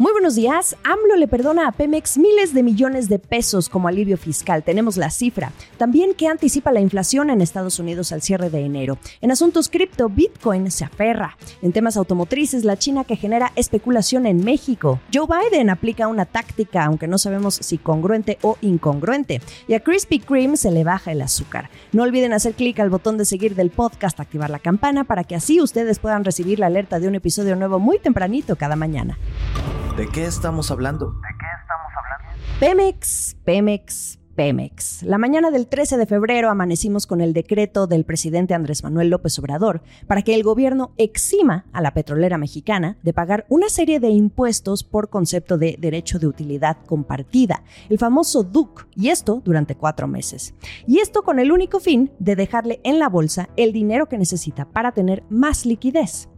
Muy buenos días. AMLO le perdona a Pemex miles de millones de pesos como alivio fiscal. Tenemos la cifra. También que anticipa la inflación en Estados Unidos al cierre de enero. En asuntos cripto, Bitcoin se aferra. En temas automotrices, la China que genera especulación en México. Joe Biden aplica una táctica, aunque no sabemos si congruente o incongruente. Y a Krispy Kreme se le baja el azúcar. No olviden hacer clic al botón de seguir del podcast, activar la campana para que así ustedes puedan recibir la alerta de un episodio nuevo muy tempranito cada mañana. ¿De qué estamos hablando? Pemex, Pemex, Pemex. La mañana del 13 de febrero amanecimos con el decreto del presidente Andrés Manuel López Obrador para que el gobierno exima a la petrolera mexicana de pagar una serie de impuestos por concepto de derecho de utilidad compartida, el famoso DUC, y esto durante cuatro meses. Y esto con el único fin de dejarle en la bolsa el dinero que necesita para tener más liquidez.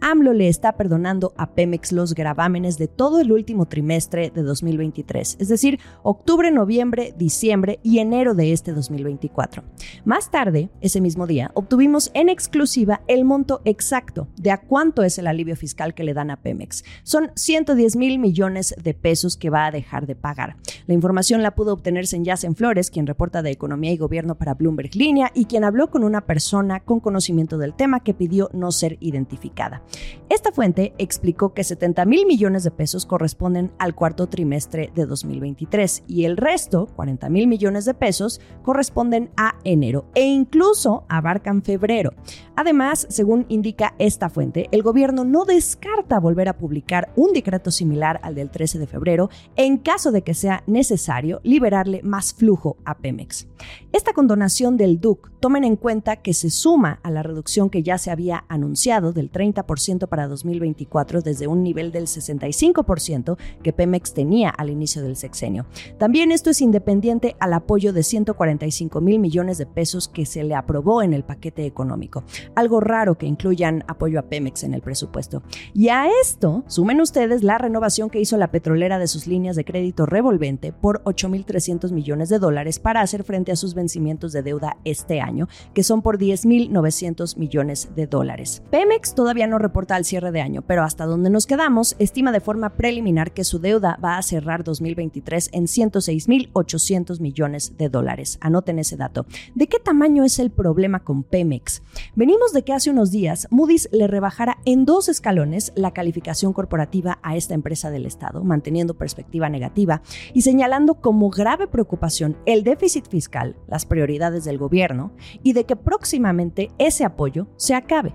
AMLO le está perdonando a Pemex los gravámenes de todo el último trimestre de 2023, es decir, octubre, noviembre, diciembre y enero de este 2024. Más tarde, ese mismo día, obtuvimos en exclusiva el monto exacto de a cuánto es el alivio fiscal que le dan a Pemex. Son 110 mil millones de pesos que va a dejar de pagar. La información la pudo obtenerse en Flores, quien reporta de Economía y Gobierno para Bloomberg Línea y quien habló con una persona con conocimiento del tema que pidió no ser identificada. Esta fuente explicó que 70 mil millones de pesos corresponden al cuarto trimestre de 2023 y el resto, 40 mil millones de pesos, corresponden a enero e incluso abarcan febrero. Además, según indica esta fuente, el gobierno no descarta volver a publicar un decreto similar al del 13 de febrero en caso de que sea necesario liberarle más flujo a Pemex. Esta condonación del DUC tomen en cuenta que se suma a la reducción que ya se había anunciado del 30% para 2024 desde un nivel del 65% que Pemex tenía al inicio del sexenio. También esto es independiente al apoyo de 145 mil millones de pesos que se le aprobó en el paquete económico. Algo raro que incluyan apoyo a Pemex en el presupuesto. Y a esto sumen ustedes la renovación que hizo la petrolera de sus líneas de crédito revolvente por 8.300 millones de dólares para hacer frente a sus vencimientos de deuda este año que son por 10.900 millones de dólares. Pemex todavía no reporta al cierre de año, pero hasta donde nos quedamos, estima de forma preliminar que su deuda va a cerrar 2023 en 106.800 millones de dólares. Anoten ese dato. ¿De qué tamaño es el problema con Pemex? Venimos de que hace unos días Moody's le rebajara en dos escalones la calificación corporativa a esta empresa del Estado, manteniendo perspectiva negativa y señalando como grave preocupación el déficit fiscal, las prioridades del gobierno y de que próximamente ese apoyo se acabe.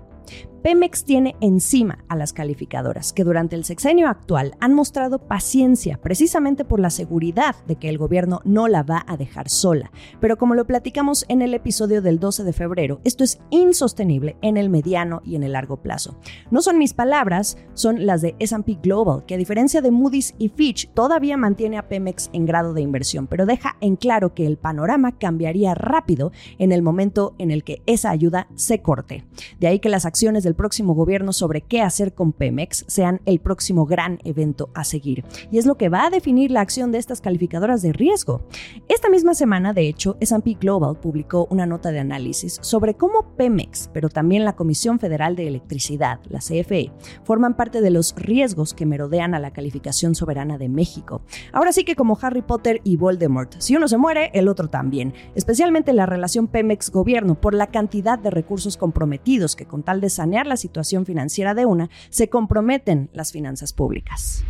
Pemex tiene encima a las calificadoras, que durante el sexenio actual han mostrado paciencia precisamente por la seguridad de que el gobierno no la va a dejar sola. Pero como lo platicamos en el episodio del 12 de febrero, esto es insostenible en el mediano y en el largo plazo. No son mis palabras, son las de SP Global, que a diferencia de Moody's y Fitch, todavía mantiene a Pemex en grado de inversión, pero deja en claro que el panorama cambiaría rápido en el momento en el que esa ayuda se corte. De ahí que las acciones del próximo gobierno sobre qué hacer con Pemex sean el próximo gran evento a seguir. Y es lo que va a definir la acción de estas calificadoras de riesgo. Esta misma semana, de hecho, S&P Global publicó una nota de análisis sobre cómo Pemex, pero también la Comisión Federal de Electricidad, la CFE, forman parte de los riesgos que merodean a la calificación soberana de México. Ahora sí que como Harry Potter y Voldemort, si uno se muere, el otro también, especialmente la relación Pemex-gobierno por la cantidad de recursos comprometidos que con tal de sanear la situación financiera de una, se comprometen las finanzas públicas.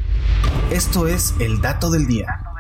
Esto es el dato del día.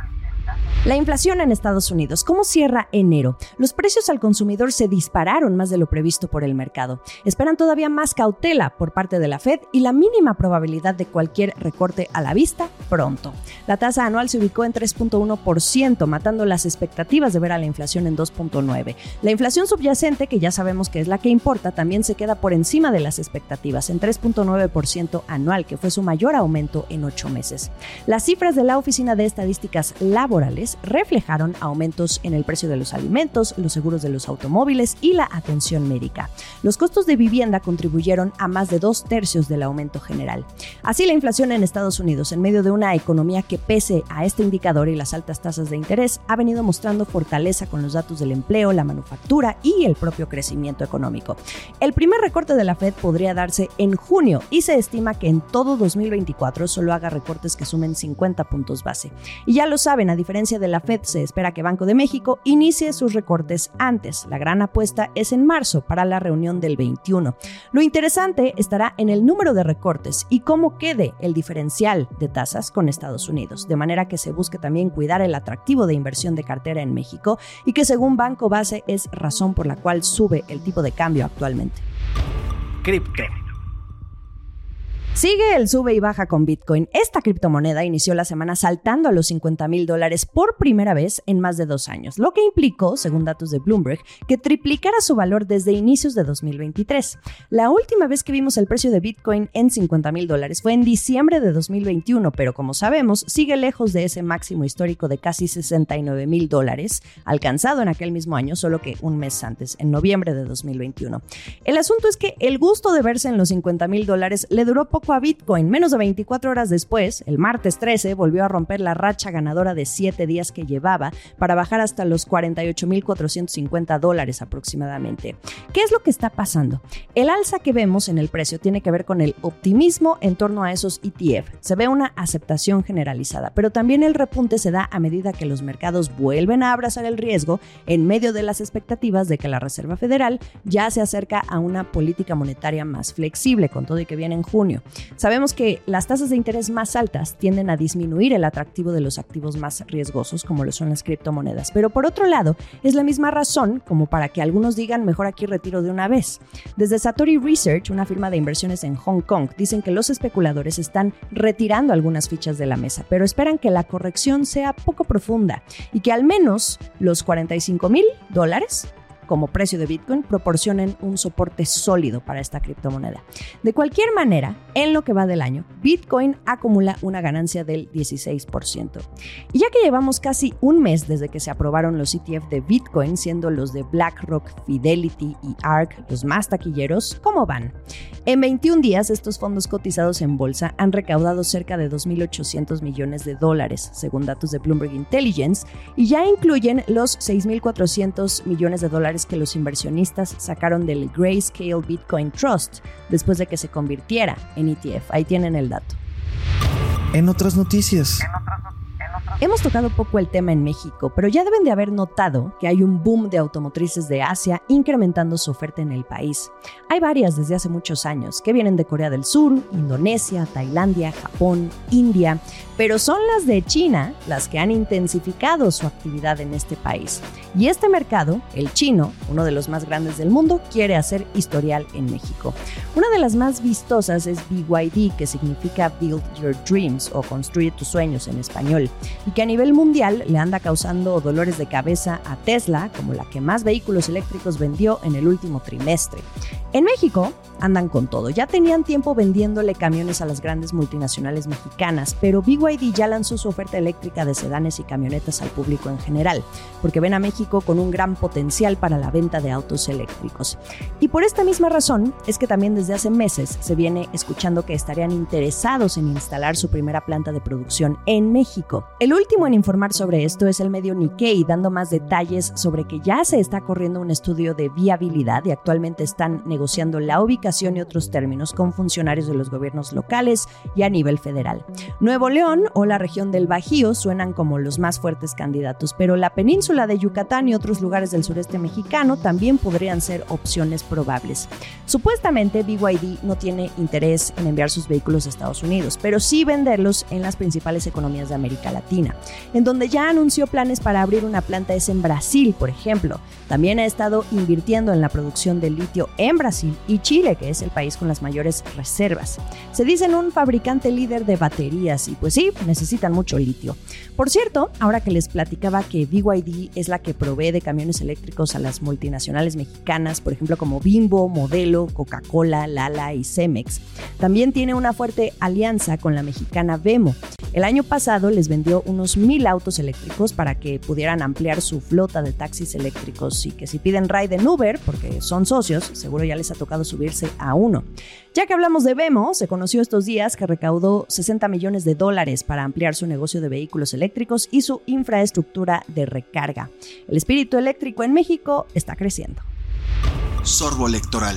La inflación en Estados Unidos. ¿Cómo cierra enero? Los precios al consumidor se dispararon más de lo previsto por el mercado. Esperan todavía más cautela por parte de la Fed y la mínima probabilidad de cualquier recorte a la vista pronto. La tasa anual se ubicó en 3.1%, matando las expectativas de ver a la inflación en 2.9%. La inflación subyacente, que ya sabemos que es la que importa, también se queda por encima de las expectativas, en 3.9% anual, que fue su mayor aumento en ocho meses. Las cifras de la Oficina de Estadísticas Laborales reflejaron aumentos en el precio de los alimentos, los seguros de los automóviles y la atención médica. Los costos de vivienda contribuyeron a más de dos tercios del aumento general. Así, la inflación en Estados Unidos, en medio de una economía que pese a este indicador y las altas tasas de interés, ha venido mostrando fortaleza con los datos del empleo, la manufactura y el propio crecimiento económico. El primer recorte de la Fed podría darse en junio y se estima que en todo 2024 solo haga recortes que sumen 50 puntos base. Y ya lo saben, a diferencia de la Fed, se espera que Banco de México inicie sus recortes antes. La gran apuesta es en marzo para la reunión del 21. Lo interesante estará en el número de recortes y cómo quede el diferencial de tasas con Estados Unidos, de manera que se busque también cuidar el atractivo de inversión de cartera en México y que según Banco Base es razón por la cual sube el tipo de cambio actualmente. Cripto. Sigue el sube y baja con Bitcoin. Esta criptomoneda inició la semana saltando a los 50 mil dólares por primera vez en más de dos años, lo que implicó, según datos de Bloomberg, que triplicara su valor desde inicios de 2023. La última vez que vimos el precio de Bitcoin en 50 mil dólares fue en diciembre de 2021, pero como sabemos, sigue lejos de ese máximo histórico de casi 69 mil dólares, alcanzado en aquel mismo año, solo que un mes antes, en noviembre de 2021. El asunto es que el gusto de verse en los 50 mil dólares le duró a Bitcoin. Menos de 24 horas después, el martes 13, volvió a romper la racha ganadora de 7 días que llevaba para bajar hasta los 48.450 dólares aproximadamente. ¿Qué es lo que está pasando? El alza que vemos en el precio tiene que ver con el optimismo en torno a esos ETF. Se ve una aceptación generalizada, pero también el repunte se da a medida que los mercados vuelven a abrazar el riesgo en medio de las expectativas de que la Reserva Federal ya se acerca a una política monetaria más flexible, con todo y que viene en junio. Sabemos que las tasas de interés más altas tienden a disminuir el atractivo de los activos más riesgosos, como lo son las criptomonedas. Pero por otro lado, es la misma razón como para que algunos digan mejor aquí retiro de una vez. Desde Satori Research, una firma de inversiones en Hong Kong, dicen que los especuladores están retirando algunas fichas de la mesa, pero esperan que la corrección sea poco profunda y que al menos los 45 mil dólares como precio de Bitcoin proporcionen un soporte sólido para esta criptomoneda. De cualquier manera, en lo que va del año, Bitcoin acumula una ganancia del 16%. Y ya que llevamos casi un mes desde que se aprobaron los ETF de Bitcoin, siendo los de BlackRock, Fidelity y ARK los más taquilleros, ¿cómo van? En 21 días, estos fondos cotizados en bolsa han recaudado cerca de 2.800 millones de dólares, según datos de Bloomberg Intelligence, y ya incluyen los 6.400 millones de dólares que los inversionistas sacaron del Grayscale Bitcoin Trust después de que se convirtiera en ETF. Ahí tienen el dato. En otras noticias. Hemos tocado poco el tema en México, pero ya deben de haber notado que hay un boom de automotrices de Asia incrementando su oferta en el país. Hay varias desde hace muchos años que vienen de Corea del Sur, Indonesia, Tailandia, Japón, India, pero son las de China las que han intensificado su actividad en este país. Y este mercado, el chino, uno de los más grandes del mundo, quiere hacer historial en México. Una de las más vistosas es BYD, que significa Build Your Dreams o Construye tus sueños en español y que a nivel mundial le anda causando dolores de cabeza a Tesla como la que más vehículos eléctricos vendió en el último trimestre. En México andan con todo. Ya tenían tiempo vendiéndole camiones a las grandes multinacionales mexicanas, pero BYD ya lanzó su oferta eléctrica de sedanes y camionetas al público en general, porque ven a México con un gran potencial para la venta de autos eléctricos. Y por esta misma razón es que también desde hace meses se viene escuchando que estarían interesados en instalar su primera planta de producción en México. Último en informar sobre esto es el medio Nikkei, dando más detalles sobre que ya se está corriendo un estudio de viabilidad y actualmente están negociando la ubicación y otros términos con funcionarios de los gobiernos locales y a nivel federal. Nuevo León o la región del Bajío suenan como los más fuertes candidatos, pero la península de Yucatán y otros lugares del sureste mexicano también podrían ser opciones probables. Supuestamente BYD no tiene interés en enviar sus vehículos a Estados Unidos, pero sí venderlos en las principales economías de América Latina. En donde ya anunció planes para abrir una planta es en Brasil, por ejemplo. También ha estado invirtiendo en la producción de litio en Brasil y Chile, que es el país con las mayores reservas. Se dicen un fabricante líder de baterías y pues sí, necesitan mucho litio. Por cierto, ahora que les platicaba que BYD es la que provee de camiones eléctricos a las multinacionales mexicanas, por ejemplo como Bimbo, Modelo, Coca-Cola, Lala y Cemex, también tiene una fuerte alianza con la mexicana Vemo. El año pasado les vendió unos mil autos eléctricos para que pudieran ampliar su flota de taxis eléctricos y que si piden ride en Uber, porque son socios, seguro ya les ha tocado subirse a uno. Ya que hablamos de Vemo, se conoció estos días que recaudó 60 millones de dólares para ampliar su negocio de vehículos eléctricos y su infraestructura de recarga. El espíritu eléctrico en México está creciendo. Sorbo electoral.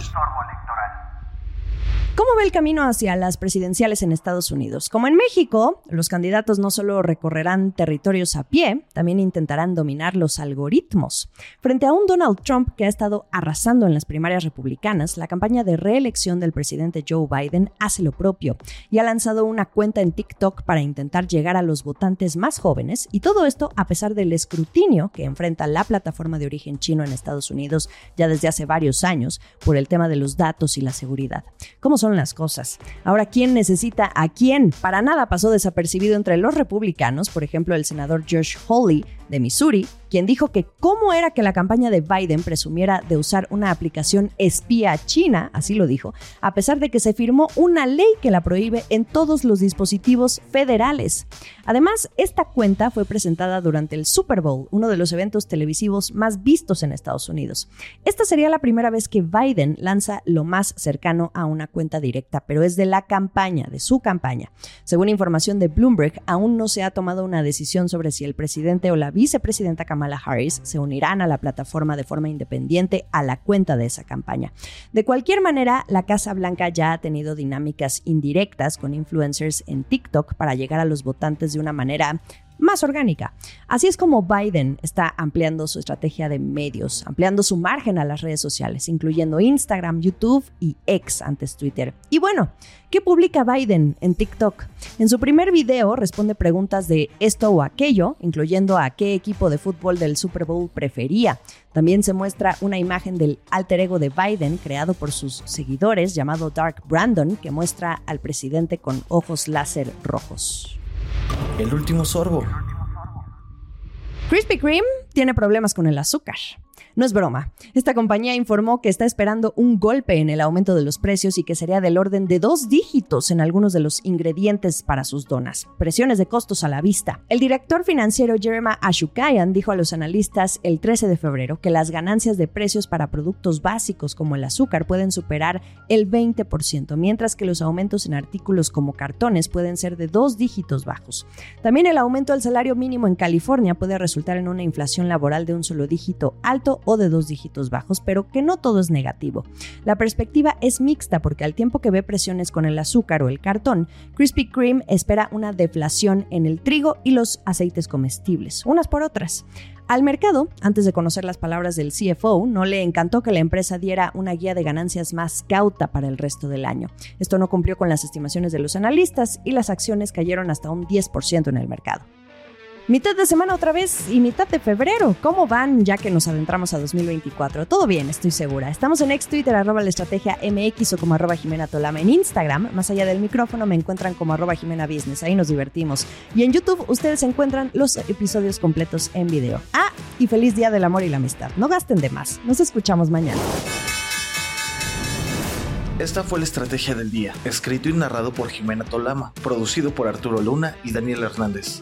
¿Cómo ve el camino hacia las presidenciales en Estados Unidos? Como en México, los candidatos no solo recorrerán territorios a pie, también intentarán dominar los algoritmos. Frente a un Donald Trump que ha estado arrasando en las primarias republicanas, la campaña de reelección del presidente Joe Biden hace lo propio y ha lanzado una cuenta en TikTok para intentar llegar a los votantes más jóvenes y todo esto a pesar del escrutinio que enfrenta la plataforma de origen chino en Estados Unidos ya desde hace varios años por el tema de los datos y la seguridad. ¿Cómo son las cosas. Ahora, ¿quién necesita a quién? Para nada pasó desapercibido entre los republicanos, por ejemplo, el senador Josh Hawley de Missouri, quien dijo que cómo era que la campaña de Biden presumiera de usar una aplicación espía china, así lo dijo, a pesar de que se firmó una ley que la prohíbe en todos los dispositivos federales. Además, esta cuenta fue presentada durante el Super Bowl, uno de los eventos televisivos más vistos en Estados Unidos. Esta sería la primera vez que Biden lanza lo más cercano a una cuenta directa, pero es de la campaña, de su campaña. Según información de Bloomberg, aún no se ha tomado una decisión sobre si el presidente o la vicepresidenta Kamala Harris se unirán a la plataforma de forma independiente a la cuenta de esa campaña. De cualquier manera, la Casa Blanca ya ha tenido dinámicas indirectas con influencers en TikTok para llegar a los votantes de una manera más orgánica. Así es como Biden está ampliando su estrategia de medios, ampliando su margen a las redes sociales, incluyendo Instagram, YouTube y X antes Twitter. Y bueno, ¿qué publica Biden en TikTok? En su primer video responde preguntas de esto o aquello, incluyendo a qué equipo de fútbol del Super Bowl prefería. También se muestra una imagen del alter ego de Biden creado por sus seguidores llamado Dark Brandon, que muestra al presidente con ojos láser rojos. El último sorbo. Krispy Kreme tiene problemas con el azúcar. No es broma. Esta compañía informó que está esperando un golpe en el aumento de los precios y que sería del orden de dos dígitos en algunos de los ingredientes para sus donas. Presiones de costos a la vista. El director financiero Jeremy Ashukayan dijo a los analistas el 13 de febrero que las ganancias de precios para productos básicos como el azúcar pueden superar el 20%, mientras que los aumentos en artículos como cartones pueden ser de dos dígitos bajos. También el aumento del salario mínimo en California puede resultar en una inflación laboral de un solo dígito alto o de dos dígitos bajos, pero que no todo es negativo. La perspectiva es mixta porque al tiempo que ve presiones con el azúcar o el cartón, Krispy Kreme espera una deflación en el trigo y los aceites comestibles, unas por otras. Al mercado, antes de conocer las palabras del CFO, no le encantó que la empresa diera una guía de ganancias más cauta para el resto del año. Esto no cumplió con las estimaciones de los analistas y las acciones cayeron hasta un 10% en el mercado. Mitad de semana otra vez y mitad de febrero. ¿Cómo van ya que nos adentramos a 2024? Todo bien, estoy segura. Estamos en ex Twitter, arroba la estrategia MX o como arroba Jimena Tolama. En Instagram, más allá del micrófono, me encuentran como arroba Jimena Business. Ahí nos divertimos. Y en YouTube, ustedes encuentran los episodios completos en video. Ah, y feliz Día del Amor y la Amistad. No gasten de más. Nos escuchamos mañana. Esta fue la estrategia del día, escrito y narrado por Jimena Tolama, producido por Arturo Luna y Daniel Hernández.